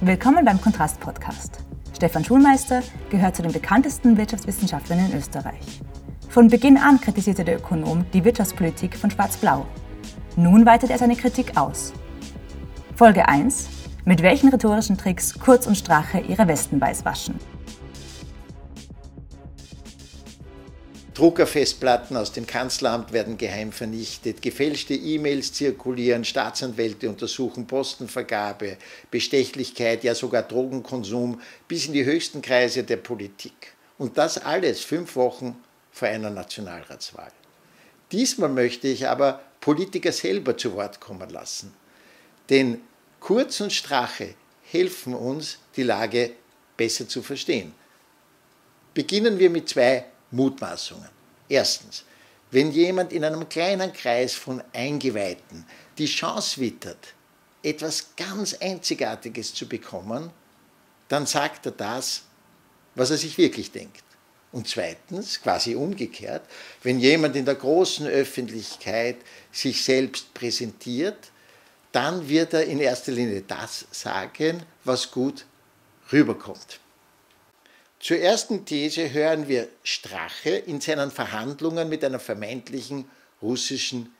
Willkommen beim Kontrast Podcast. Stefan Schulmeister gehört zu den bekanntesten Wirtschaftswissenschaftlern in Österreich. Von Beginn an kritisierte der Ökonom die Wirtschaftspolitik von Schwarz-Blau. Nun weitet er seine Kritik aus. Folge 1. Mit welchen rhetorischen Tricks Kurz und Strache ihre Westenbeiß waschen. Druckerfestplatten aus dem Kanzleramt werden geheim vernichtet, gefälschte E-Mails zirkulieren, Staatsanwälte untersuchen Postenvergabe, Bestechlichkeit, ja sogar Drogenkonsum bis in die höchsten Kreise der Politik. Und das alles fünf Wochen vor einer Nationalratswahl. Diesmal möchte ich aber Politiker selber zu Wort kommen lassen. Denn Kurz und Strache helfen uns, die Lage besser zu verstehen. Beginnen wir mit zwei Mutmaßungen. Erstens, wenn jemand in einem kleinen Kreis von Eingeweihten die Chance wittert, etwas ganz Einzigartiges zu bekommen, dann sagt er das, was er sich wirklich denkt. Und zweitens, quasi umgekehrt, wenn jemand in der großen Öffentlichkeit sich selbst präsentiert, dann wird er in erster Linie das sagen, was gut rüberkommt. Zur ersten These hören wir Strache in seinen Verhandlungen mit einer vermeintlichen russischen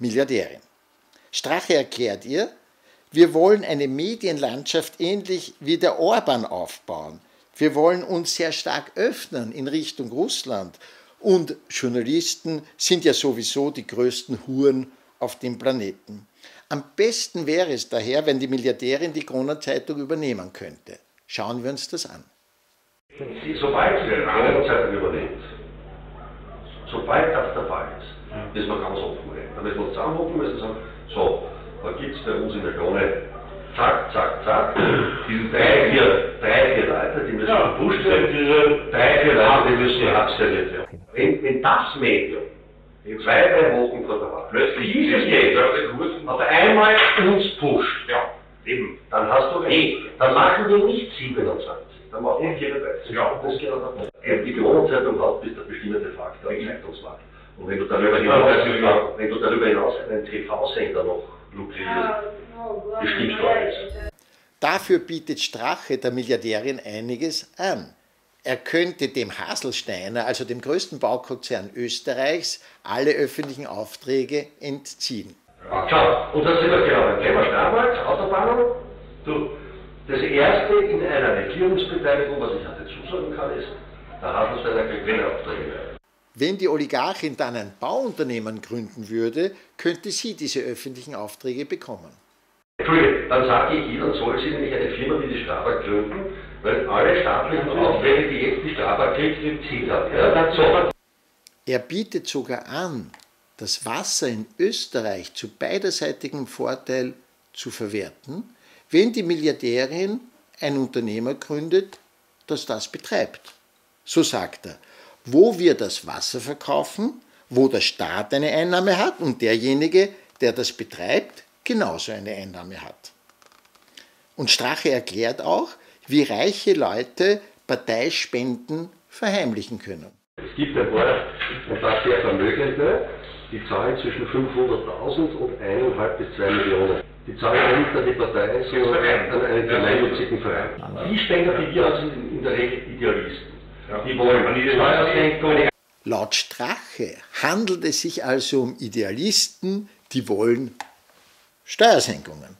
Milliardärin. Strache erklärt ihr, wir wollen eine Medienlandschaft ähnlich wie der Orban aufbauen. Wir wollen uns sehr stark öffnen in Richtung Russland. Und Journalisten sind ja sowieso die größten Huren auf dem Planeten. Am besten wäre es daher, wenn die Milliardärin die Kronenzeitung übernehmen könnte. Schauen wir uns das an. Sobald sie die Kronenzeitung übernimmt, sobald das der Fall ist, müssen wir ganz offen reden. Da müssen wir uns zusammenrufen müssen sagen, so, da gibt es bei uns in der Krone, zack, zack, zack, diese drei, vier, drei, vier Leute, die müssen ja, gepusht werden, diese drei, vier Leute, die müssen abserviert werden. Wenn, wenn das Medium in zwei, drei Wochen vor der Wahl plötzlich dieses Medium auf einmal uns pusht, ja, eben, dann hast du recht. Dann machen wir nicht 27 dann macht man 34. Ja, das geht auch nicht. Die Kronenzeitung hat bis der bestimmte Faktor im Zeitungsmarkt. Und wenn du darüber hinaus, wenn du darüber hinaus einen TV-Sender noch lukrierst, bestimmst du alles. Dafür bietet Strache der Milliardärin einiges an. Er könnte dem Haselsteiner, also dem größten Baukonzern Österreichs, alle öffentlichen Aufträge entziehen. schau, und das sind wir genau Thema Steiermark, Autobahnen. Du, das erste in einer Regierungsbeteiligung, was ich dazu sagen kann, ist, der Haselsteiner kriegt Gewinnaufträge mehr. Wenn die Oligarchin dann ein Bauunternehmen gründen würde, könnte sie diese öffentlichen Aufträge bekommen. Entschuldigung, dann sage ich Ihnen, soll sie nämlich eine Firma wie die Strabag gründen, weil alle staatlichen Aufträge, die jetzt die Strabag kriegt, im Ziel hat. Ja, er bietet sogar an, das Wasser in Österreich zu beiderseitigem Vorteil zu verwerten, wenn die Milliardärin ein Unternehmer gründet, das das betreibt. So sagt er, wo wir das Wasser verkaufen, wo der Staat eine Einnahme hat und derjenige, der das betreibt, genauso eine Einnahme hat. Und Strache erklärt auch, wie reiche Leute Parteispenden verheimlichen können. Es gibt ein paar, ein paar sehr Vermögende, die zahlen zwischen 500.000 und 1,5 bis 2 Millionen die zahlen nicht an die Partei, sondern an einen gemeinnützigen Verein. Die Spender, die wir sind in der Regel Idealisten. Die wollen Steuersenkung. Laut Strache handelt es sich also um Idealisten, die wollen Steuersenkungen.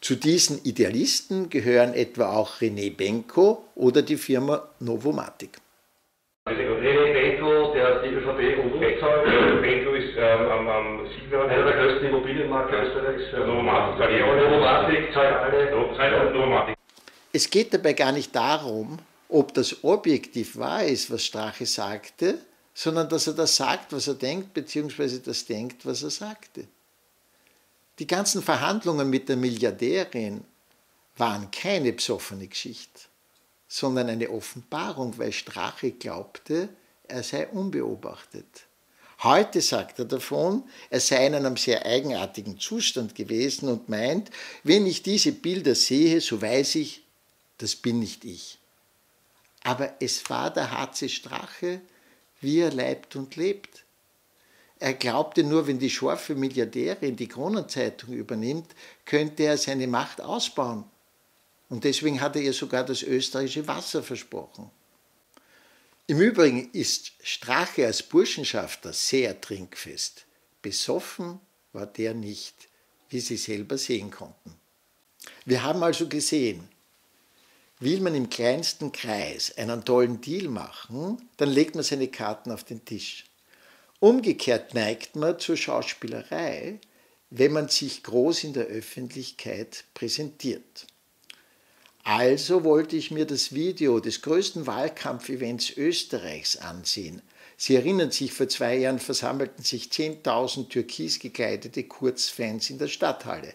Zu diesen Idealisten gehören etwa auch René Benko oder die Firma Novomatic. Der die ÖVP und bezahlt. Benko ist ähm, am, am Sieger. Einer der größten Immobilienmakler Österreichs. Novomatic zahlt alle. Es geht dabei gar nicht darum, ob das objektiv wahr ist, was Strache sagte, sondern dass er das sagt, was er denkt, beziehungsweise das denkt, was er sagte. Die ganzen Verhandlungen mit der Milliardärin waren keine psoffene Geschichte sondern eine Offenbarung, weil Strache glaubte, er sei unbeobachtet. Heute sagt er davon, er sei in einem sehr eigenartigen Zustand gewesen und meint, wenn ich diese Bilder sehe, so weiß ich, das bin nicht ich. Aber es war der HC Strache, wie er leibt und lebt. Er glaubte nur, wenn die scharfe Milliardärin die Kronenzeitung übernimmt, könnte er seine Macht ausbauen. Und deswegen hat er ihr sogar das österreichische Wasser versprochen. Im Übrigen ist Strache als Burschenschafter sehr trinkfest. Besoffen war der nicht, wie Sie selber sehen konnten. Wir haben also gesehen, will man im kleinsten Kreis einen tollen Deal machen, dann legt man seine Karten auf den Tisch. Umgekehrt neigt man zur Schauspielerei, wenn man sich groß in der Öffentlichkeit präsentiert. Also wollte ich mir das Video des größten Wahlkampfevents Österreichs ansehen. Sie erinnern sich, vor zwei Jahren versammelten sich 10.000 türkis gekleidete Kurz-Fans in der Stadthalle.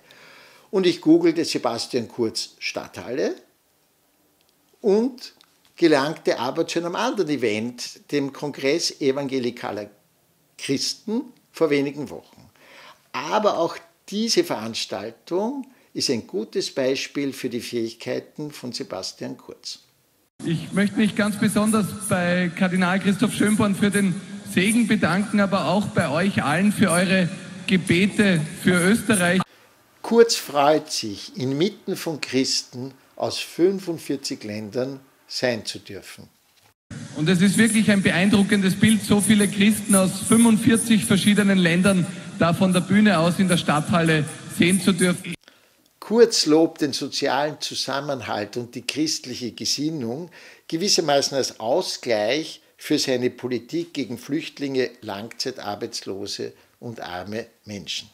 Und ich googelte Sebastian Kurz Stadthalle und gelangte aber zu einem anderen Event, dem Kongress evangelikaler Christen vor wenigen Wochen. Aber auch diese Veranstaltung ist ein gutes Beispiel für die Fähigkeiten von Sebastian Kurz. Ich möchte mich ganz besonders bei Kardinal Christoph Schönborn für den Segen bedanken, aber auch bei euch allen für eure Gebete für Österreich. Kurz freut sich, inmitten von Christen aus 45 Ländern sein zu dürfen. Und es ist wirklich ein beeindruckendes Bild, so viele Christen aus 45 verschiedenen Ländern da von der Bühne aus in der Stadthalle sehen zu dürfen. Kurz lobt den sozialen Zusammenhalt und die christliche Gesinnung gewissermaßen als Ausgleich für seine Politik gegen Flüchtlinge, Langzeitarbeitslose und arme Menschen.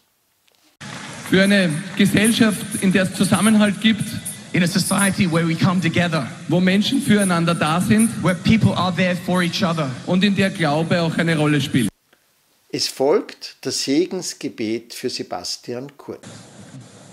Für eine Gesellschaft, in der es Zusammenhalt gibt, in a society where we come together, wo Menschen füreinander da sind where people are there for each other. und in der Glaube auch eine Rolle spielt. Es folgt das Segensgebet für Sebastian Kurz.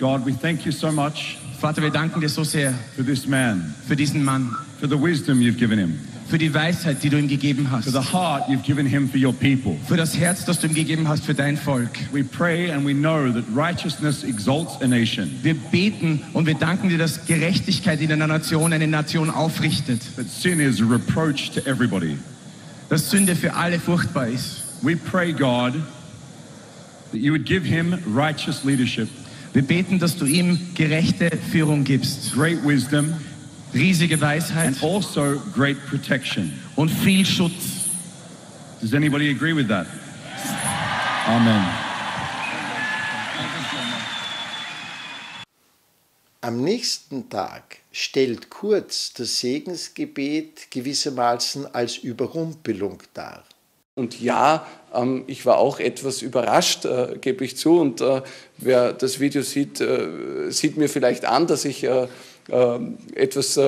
God, we thank you so much Vater, wir danken dir so sehr for this man, für diesen Mann, for the wisdom you've given him, für die Weisheit, die du ihm gegeben hast, for the heart you've given him for your people. für das Herz, das du ihm gegeben hast für dein Volk. We pray and we know that righteousness exalts a nation, Wir beten und wir danken dir, dass Gerechtigkeit in einer Nation eine Nation aufrichtet, that sin is a reproach to everybody. dass Sünde für alle furchtbar ist. We pray, God, that you would give him righteous leadership, Wir beten, dass du ihm gerechte Führung gibst, great wisdom, riesige Weisheit and also great protection. und viel Schutz. Does anybody agree with that? Amen. Am nächsten Tag stellt Kurz das Segensgebet gewissermaßen als Überrumpelung dar. Und ja, ich war auch etwas überrascht, äh, gebe ich zu. Und äh, wer das Video sieht, äh, sieht mir vielleicht an, dass ich etwas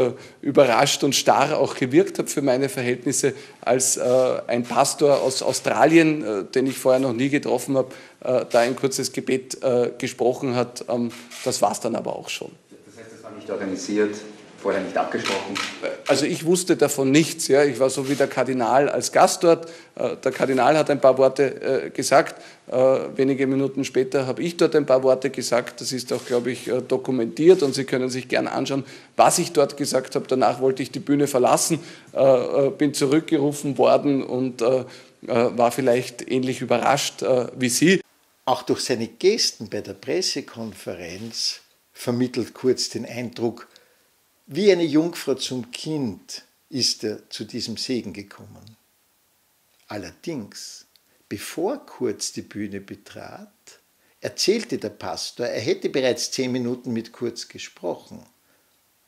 überrascht und starr auch gewirkt habe für meine Verhältnisse, als ein Pastor aus Australien, den ich vorher noch nie getroffen habe, da ein kurzes Gebet gesprochen hat. Ähm, das war es dann aber auch schon. Das heißt, das war nicht organisiert, vorher nicht abgesprochen. Also ich wusste davon nichts. Ja. Ich war so wie der Kardinal als Gast dort. Äh, Der Kardinal hat ein paar Worte äh, gesagt. Äh, Wenige Minuten später habe ich dort ein paar Worte gesagt. Das ist auch, glaube ich, dokumentiert und Sie können sich gerne anschauen, was ich dort gesagt habe. Danach wollte ich die Bühne verlassen, bin zurückgerufen worden und war vielleicht ähnlich überrascht wie Sie. Auch durch seine Gesten bei der Pressekonferenz vermittelt Kurz den Eindruck, wie eine Jungfrau zum Kind ist er zu diesem Segen gekommen. Allerdings, bevor Kurz die Bühne betrat, erzählte der Pastor, er hätte bereits zehn Minuten mit Kurz gesprochen.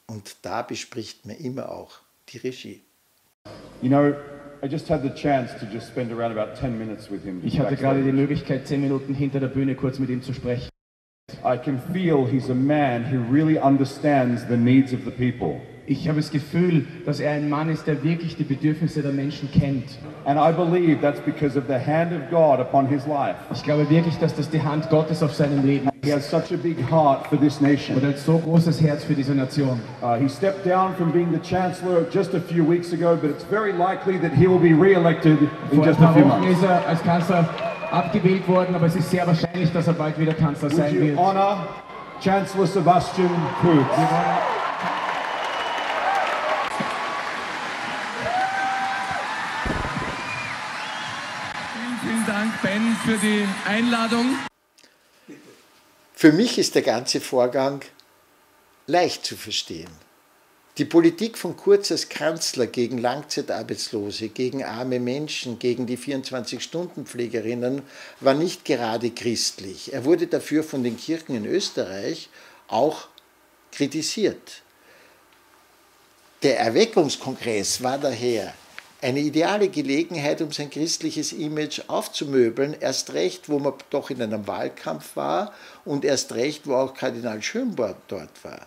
Und da bespricht man immer auch die Regie. You know, I just had the chance to just spend around about 10 minutes with him. Ich hatte gerade die Möglichkeit, zehn Minuten hinter der Bühne kurz mit ihm zu sprechen. I can feel he's a man who really understands the needs of the people. Ich habe das Gefühl, dass er ein Mann ist, der wirklich die Bedürfnisse der Menschen kennt. And I believe that's because of the hand of God upon his life. Ich glaube wirklich, dass das die Hand Gottes auf seinem Leben He has such a big heart for this und nation. er hat so großes Herz für diese Nation. Uh, he stepped down from being the chancellor just a few weeks ago, but it's very likely that he will be re-elected in Vor just a few months. ist er als Kanzler abgewählt worden, aber es ist sehr wahrscheinlich, dass er bald wieder Kanzler Would sein you wird. honor Chancellor Sebastian Kurz? Vielen, vielen Dank, Ben, für die Einladung. Für mich ist der ganze Vorgang leicht zu verstehen. Die Politik von Kurz als Kanzler gegen Langzeitarbeitslose, gegen arme Menschen, gegen die 24-Stunden-Pflegerinnen war nicht gerade christlich. Er wurde dafür von den Kirchen in Österreich auch kritisiert. Der Erweckungskongress war daher eine ideale Gelegenheit, um sein christliches Image aufzumöbeln, erst recht, wo man doch in einem Wahlkampf war und erst recht, wo auch Kardinal Schönborn dort war.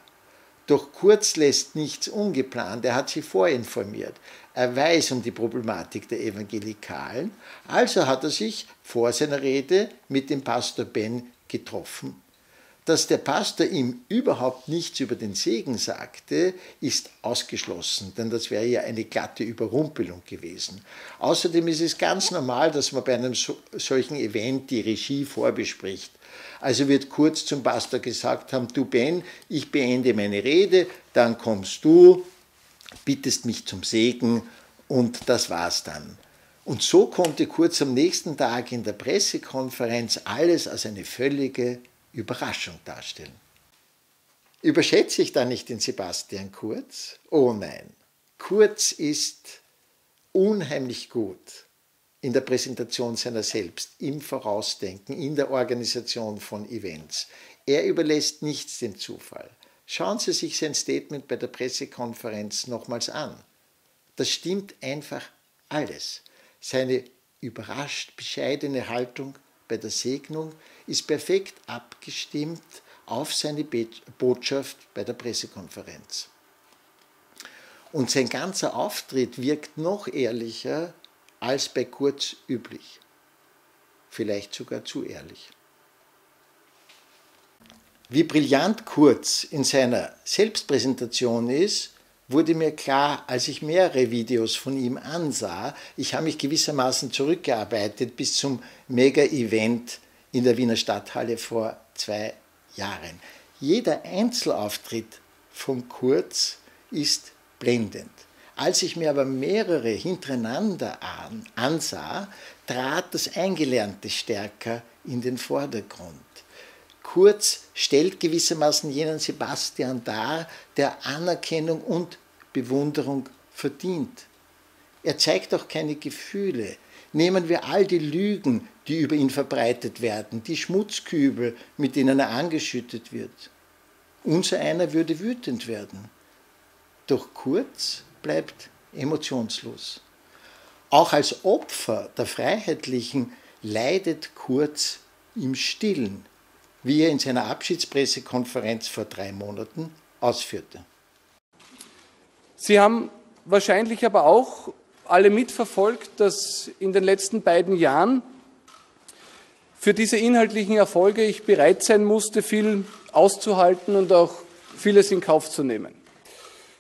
Doch Kurz lässt nichts ungeplant, er hat sie vorinformiert. Er weiß um die Problematik der Evangelikalen, also hat er sich vor seiner Rede mit dem Pastor Ben getroffen. Dass der Pastor ihm überhaupt nichts über den Segen sagte, ist ausgeschlossen, denn das wäre ja eine glatte Überrumpelung gewesen. Außerdem ist es ganz normal, dass man bei einem solchen Event die Regie vorbespricht. Also wird kurz zum Pastor gesagt haben, du Ben, ich beende meine Rede, dann kommst du, bittest mich zum Segen und das war's dann. Und so konnte Kurz am nächsten Tag in der Pressekonferenz alles als eine völlige Überraschung darstellen. Überschätze ich da nicht den Sebastian Kurz? Oh nein. Kurz ist unheimlich gut in der Präsentation seiner selbst, im Vorausdenken, in der Organisation von Events. Er überlässt nichts dem Zufall. Schauen Sie sich sein Statement bei der Pressekonferenz nochmals an. Das stimmt einfach alles. Seine überrascht bescheidene Haltung bei der Segnung ist perfekt abgestimmt auf seine Botschaft bei der Pressekonferenz. Und sein ganzer Auftritt wirkt noch ehrlicher als bei Kurz üblich. Vielleicht sogar zu ehrlich. Wie brillant Kurz in seiner Selbstpräsentation ist, wurde mir klar, als ich mehrere Videos von ihm ansah. Ich habe mich gewissermaßen zurückgearbeitet bis zum Mega-Event in der Wiener Stadthalle vor zwei Jahren. Jeder Einzelauftritt von Kurz ist blendend. Als ich mir aber mehrere hintereinander an, ansah, trat das Eingelernte stärker in den Vordergrund. Kurz stellt gewissermaßen jenen Sebastian dar, der Anerkennung und Bewunderung verdient. Er zeigt auch keine Gefühle. Nehmen wir all die Lügen, die über ihn verbreitet werden, die Schmutzkübel, mit denen er angeschüttet wird. Unser einer würde wütend werden. Doch Kurz bleibt emotionslos. Auch als Opfer der Freiheitlichen leidet Kurz im Stillen, wie er in seiner Abschiedspressekonferenz vor drei Monaten ausführte. Sie haben wahrscheinlich aber auch alle mitverfolgt, dass in den letzten beiden Jahren für diese inhaltlichen Erfolge ich bereit sein musste, viel auszuhalten und auch vieles in Kauf zu nehmen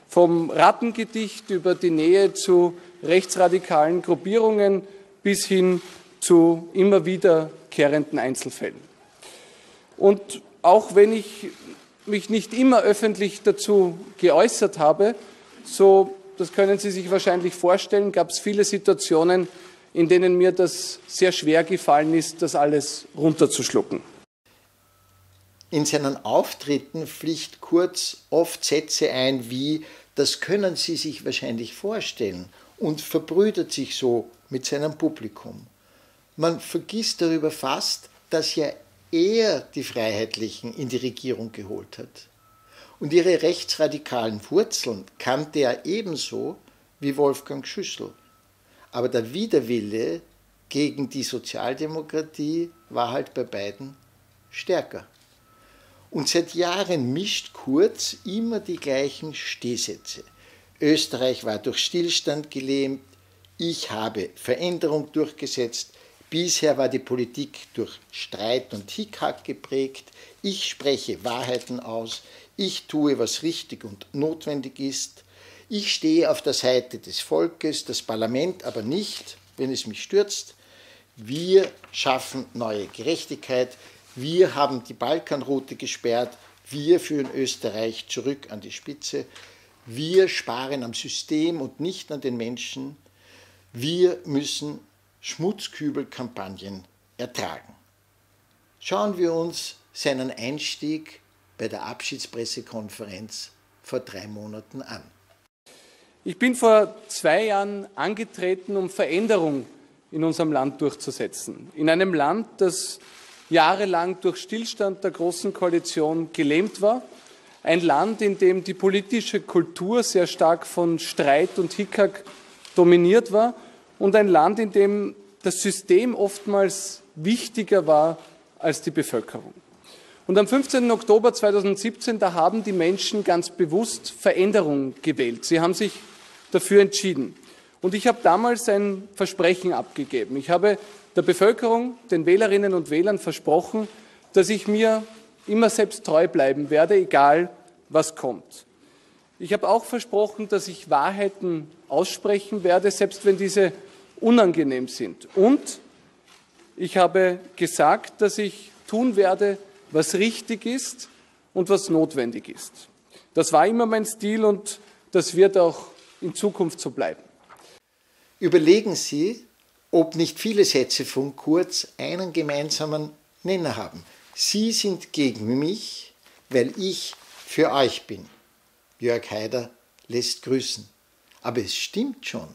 vom Rattengedicht über die Nähe zu rechtsradikalen Gruppierungen bis hin zu immer wiederkehrenden Einzelfällen. Und auch wenn ich mich nicht immer öffentlich dazu geäußert habe, so, das können Sie sich wahrscheinlich vorstellen, gab es viele Situationen, in denen mir das sehr schwer gefallen ist, das alles runterzuschlucken. In seinen Auftritten pflicht Kurz oft Sätze ein wie das können Sie sich wahrscheinlich vorstellen und verbrüdert sich so mit seinem Publikum. Man vergisst darüber fast, dass ja er die Freiheitlichen in die Regierung geholt hat. Und ihre rechtsradikalen Wurzeln kannte er ebenso wie Wolfgang Schüssel. Aber der Widerwille gegen die Sozialdemokratie war halt bei beiden stärker. Und seit Jahren mischt Kurz immer die gleichen Stehsätze. Österreich war durch Stillstand gelähmt, ich habe Veränderung durchgesetzt, bisher war die Politik durch Streit und Hickhack geprägt, ich spreche Wahrheiten aus, ich tue, was richtig und notwendig ist, ich stehe auf der Seite des Volkes, das Parlament aber nicht, wenn es mich stürzt, wir schaffen neue Gerechtigkeit, wir haben die Balkanroute gesperrt. Wir führen Österreich zurück an die Spitze. Wir sparen am System und nicht an den Menschen. Wir müssen Schmutzkübelkampagnen ertragen. Schauen wir uns seinen Einstieg bei der Abschiedspressekonferenz vor drei Monaten an. Ich bin vor zwei Jahren angetreten, um Veränderung in unserem Land durchzusetzen. In einem Land, das jahrelang durch Stillstand der Großen Koalition gelähmt war. Ein Land, in dem die politische Kultur sehr stark von Streit und Hickhack dominiert war. Und ein Land, in dem das System oftmals wichtiger war als die Bevölkerung. Und am 15. Oktober 2017, da haben die Menschen ganz bewusst Veränderung gewählt. Sie haben sich dafür entschieden. Und ich habe damals ein Versprechen abgegeben. Ich habe der Bevölkerung, den Wählerinnen und Wählern versprochen, dass ich mir immer selbst treu bleiben werde, egal was kommt. Ich habe auch versprochen, dass ich Wahrheiten aussprechen werde, selbst wenn diese unangenehm sind. Und ich habe gesagt, dass ich tun werde, was richtig ist und was notwendig ist. Das war immer mein Stil und das wird auch in Zukunft so bleiben. Überlegen Sie, ob nicht viele Sätze von Kurz einen gemeinsamen Nenner haben. Sie sind gegen mich, weil ich für euch bin. Jörg Haider lässt grüßen. Aber es stimmt schon.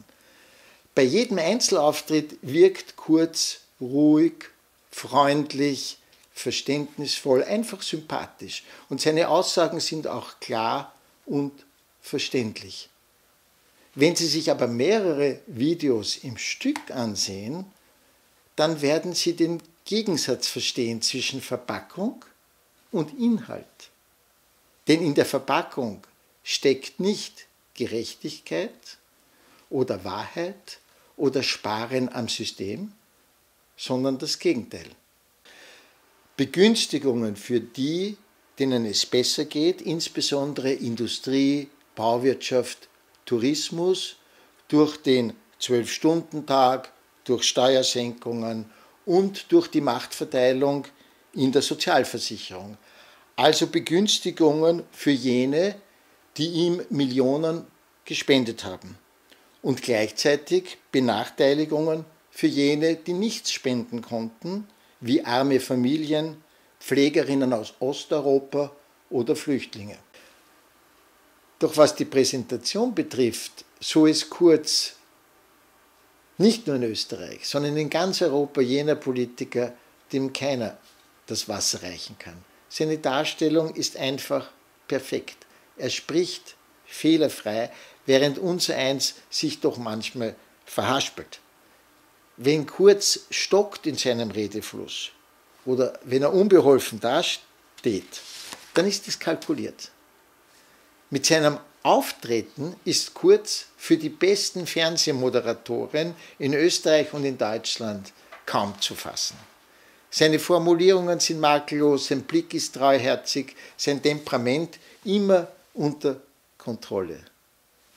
Bei jedem Einzelauftritt wirkt Kurz ruhig, freundlich, verständnisvoll, einfach sympathisch. Und seine Aussagen sind auch klar und verständlich. Wenn Sie sich aber mehrere Videos im Stück ansehen, dann werden Sie den Gegensatz verstehen zwischen Verpackung und Inhalt. Denn in der Verpackung steckt nicht Gerechtigkeit oder Wahrheit oder Sparen am System, sondern das Gegenteil. Begünstigungen für die, denen es besser geht, insbesondere Industrie, Bauwirtschaft, Tourismus, durch den Zwölf-Stunden-Tag, durch Steuersenkungen und durch die Machtverteilung in der Sozialversicherung. Also Begünstigungen für jene, die ihm Millionen gespendet haben. Und gleichzeitig Benachteiligungen für jene, die nichts spenden konnten, wie arme Familien, Pflegerinnen aus Osteuropa oder Flüchtlinge. Doch was die Präsentation betrifft, so ist Kurz nicht nur in Österreich, sondern in ganz Europa jener Politiker, dem keiner das Wasser reichen kann. Seine Darstellung ist einfach perfekt. Er spricht fehlerfrei, während unser eins sich doch manchmal verhaspelt. Wenn Kurz stockt in seinem Redefluss oder wenn er unbeholfen dasteht, dann ist es kalkuliert. Mit seinem Auftreten ist Kurz für die besten Fernsehmoderatoren in Österreich und in Deutschland kaum zu fassen. Seine Formulierungen sind makellos, sein Blick ist treuherzig, sein Temperament immer unter Kontrolle.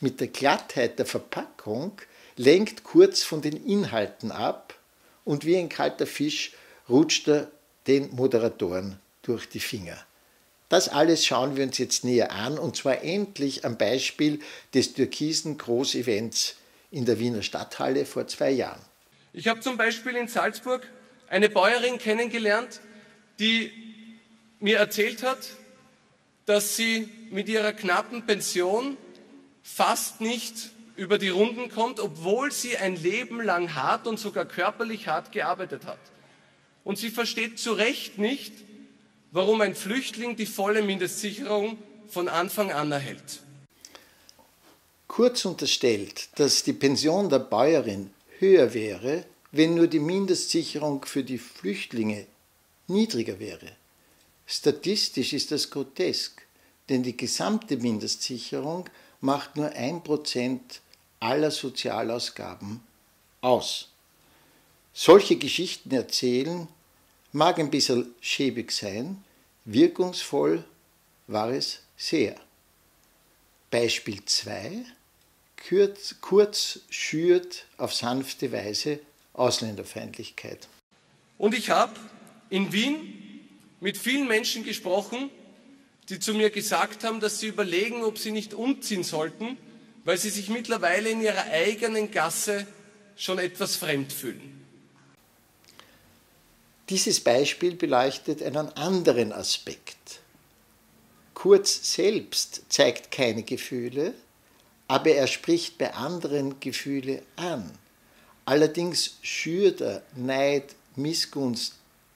Mit der Glattheit der Verpackung lenkt Kurz von den Inhalten ab und wie ein kalter Fisch rutscht er den Moderatoren durch die Finger. Das alles schauen wir uns jetzt näher an und zwar endlich am Beispiel des türkisen Großevents in der Wiener Stadthalle vor zwei Jahren. Ich habe zum Beispiel in Salzburg eine Bäuerin kennengelernt, die mir erzählt hat, dass sie mit ihrer knappen Pension fast nicht über die Runden kommt, obwohl sie ein Leben lang hart und sogar körperlich hart gearbeitet hat. Und sie versteht zu Recht nicht, warum ein Flüchtling die volle Mindestsicherung von Anfang an erhält. Kurz unterstellt, dass die Pension der Bäuerin höher wäre, wenn nur die Mindestsicherung für die Flüchtlinge niedriger wäre. Statistisch ist das grotesk, denn die gesamte Mindestsicherung macht nur ein Prozent aller Sozialausgaben aus. Solche Geschichten erzählen mag ein bisschen schäbig sein, wirkungsvoll war es sehr. Beispiel 2. Kurz, Kurz schürt auf sanfte Weise Ausländerfeindlichkeit. Und ich habe in Wien mit vielen Menschen gesprochen, die zu mir gesagt haben, dass sie überlegen, ob sie nicht umziehen sollten, weil sie sich mittlerweile in ihrer eigenen Gasse schon etwas fremd fühlen. Dieses Beispiel beleuchtet einen anderen Aspekt. Kurz selbst zeigt keine Gefühle, aber er spricht bei anderen Gefühle an. Allerdings schürt er Neid, Missgunst,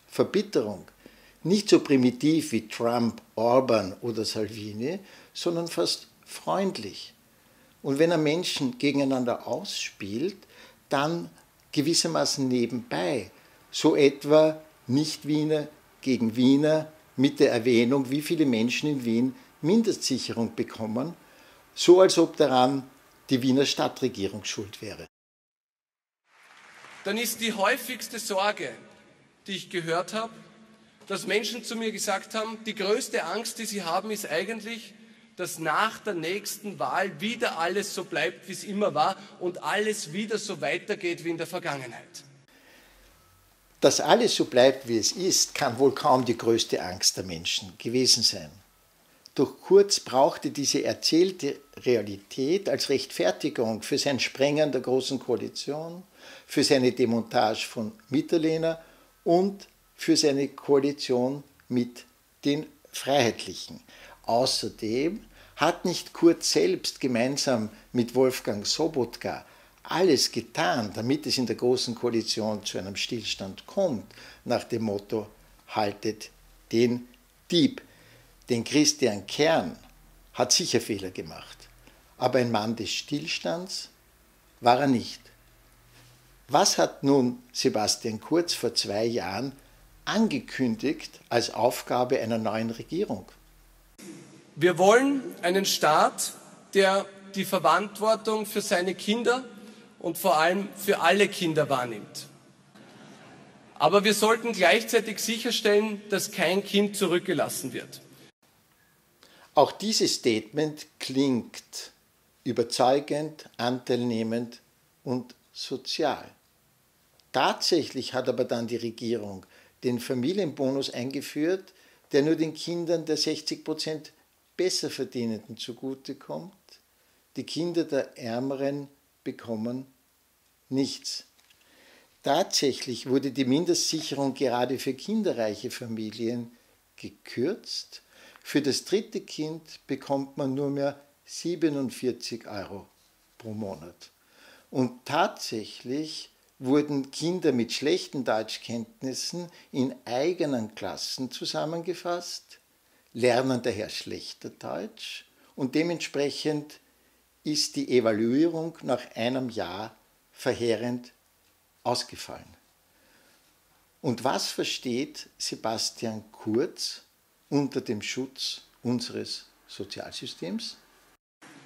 Verbitterung nicht so primitiv wie Trump, Orban oder Salvini, sondern fast freundlich. Und wenn er Menschen gegeneinander ausspielt, dann gewissermaßen nebenbei, so etwa Nicht-Wiener gegen Wiener mit der Erwähnung, wie viele Menschen in Wien Mindestsicherung bekommen, so als ob daran die Wiener Stadtregierung schuld wäre. Dann ist die häufigste Sorge, die ich gehört habe, dass Menschen zu mir gesagt haben, die größte Angst, die sie haben, ist eigentlich, dass nach der nächsten Wahl wieder alles so bleibt, wie es immer war und alles wieder so weitergeht wie in der Vergangenheit. Dass alles so bleibt, wie es ist, kann wohl kaum die größte Angst der Menschen gewesen sein. Doch Kurz brauchte diese erzählte Realität als Rechtfertigung für sein Sprengen der Großen Koalition, für seine Demontage von Mitterlehner und für seine Koalition mit den Freiheitlichen. Außerdem hat nicht Kurz selbst gemeinsam mit Wolfgang Sobotka alles getan, damit es in der Großen Koalition zu einem Stillstand kommt, nach dem Motto, haltet den Dieb. Denn Christian Kern hat sicher Fehler gemacht, aber ein Mann des Stillstands war er nicht. Was hat nun Sebastian Kurz vor zwei Jahren angekündigt als Aufgabe einer neuen Regierung? Wir wollen einen Staat, der die Verantwortung für seine Kinder und vor allem für alle Kinder wahrnimmt. Aber wir sollten gleichzeitig sicherstellen, dass kein Kind zurückgelassen wird. Auch dieses Statement klingt überzeugend, anteilnehmend und sozial. Tatsächlich hat aber dann die Regierung den Familienbonus eingeführt, der nur den Kindern der 60 Prozent besser verdienenden zugutekommt. Die Kinder der Ärmeren bekommen nichts. Tatsächlich wurde die Mindestsicherung gerade für kinderreiche Familien gekürzt. Für das dritte Kind bekommt man nur mehr 47 Euro pro Monat. Und tatsächlich wurden Kinder mit schlechten Deutschkenntnissen in eigenen Klassen zusammengefasst, lernen daher schlechter Deutsch und dementsprechend ist die Evaluierung nach einem Jahr verheerend ausgefallen. Und was versteht Sebastian Kurz unter dem Schutz unseres Sozialsystems?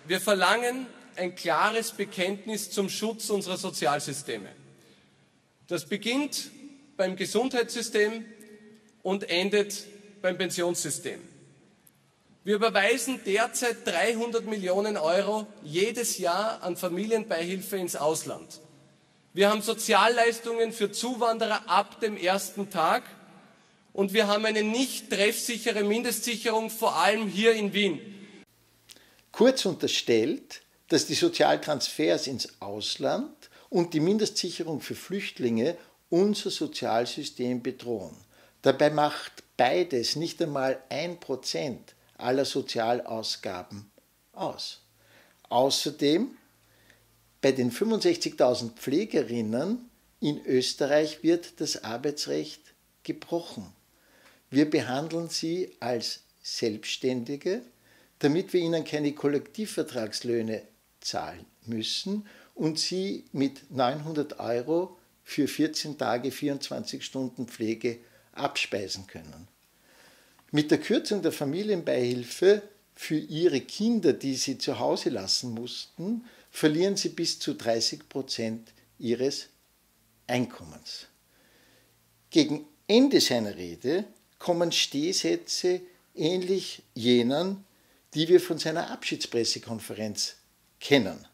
Wir verlangen ein klares Bekenntnis zum Schutz unserer Sozialsysteme. Das beginnt beim Gesundheitssystem und endet beim Pensionssystem. Wir überweisen derzeit 300 Millionen Euro jedes Jahr an Familienbeihilfe ins Ausland. Wir haben Sozialleistungen für Zuwanderer ab dem ersten Tag und wir haben eine nicht treffsichere Mindestsicherung, vor allem hier in Wien. Kurz unterstellt, dass die Sozialtransfers ins Ausland und die Mindestsicherung für Flüchtlinge unser Sozialsystem bedrohen. Dabei macht beides nicht einmal ein Prozent aller Sozialausgaben aus. Außerdem bei den 65.000 Pflegerinnen in Österreich wird das Arbeitsrecht gebrochen. Wir behandeln sie als Selbstständige, damit wir ihnen keine Kollektivvertragslöhne zahlen müssen und sie mit 900 Euro für 14 Tage 24 Stunden Pflege abspeisen können. Mit der Kürzung der Familienbeihilfe für ihre Kinder, die sie zu Hause lassen mussten, verlieren sie bis zu 30 Prozent ihres Einkommens. Gegen Ende seiner Rede kommen Stehsätze ähnlich jenen, die wir von seiner Abschiedspressekonferenz kennen.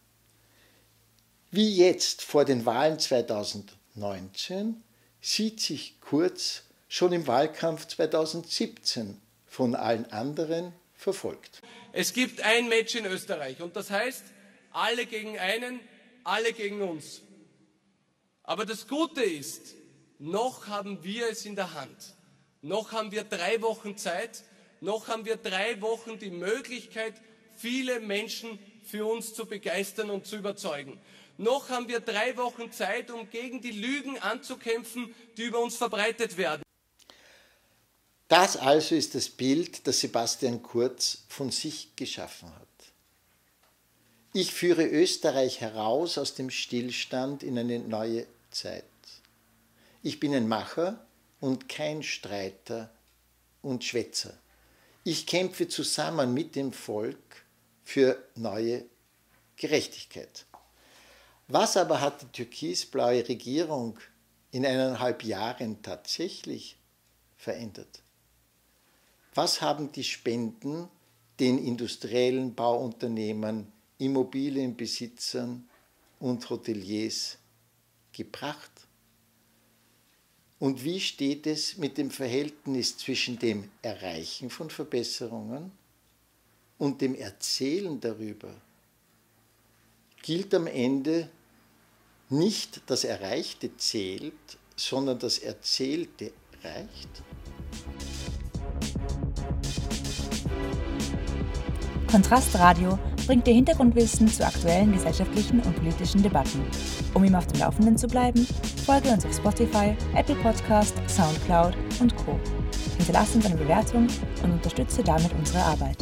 Wie jetzt vor den Wahlen 2019 sieht sich Kurz schon im Wahlkampf 2017 von allen anderen verfolgt. Es gibt ein Match in Österreich und das heißt, alle gegen einen, alle gegen uns. Aber das Gute ist, noch haben wir es in der Hand. Noch haben wir drei Wochen Zeit, Noch haben wir drei Wochen die Möglichkeit, viele Menschen für uns zu begeistern und zu überzeugen. Noch haben wir drei Wochen Zeit, um gegen die Lügen anzukämpfen, die über uns verbreitet werden. Das also ist das Bild, das Sebastian Kurz von sich geschaffen hat. Ich führe Österreich heraus aus dem Stillstand in eine neue Zeit. Ich bin ein Macher und kein Streiter und Schwätzer. Ich kämpfe zusammen mit dem Volk für neue Gerechtigkeit. Was aber hat die türkisblaue Regierung in eineinhalb Jahren tatsächlich verändert? Was haben die Spenden den industriellen Bauunternehmen, Immobilienbesitzern und Hoteliers gebracht? Und wie steht es mit dem Verhältnis zwischen dem Erreichen von Verbesserungen und dem Erzählen darüber? Gilt am Ende nicht das Erreichte zählt, sondern das Erzählte reicht? Kontrast Radio bringt dir Hintergrundwissen zu aktuellen gesellschaftlichen und politischen Debatten. Um ihm auf dem Laufenden zu bleiben, folge uns auf Spotify, Apple Podcast, Soundcloud und Co. Hinterlasse uns eine Bewertung und unterstütze damit unsere Arbeit.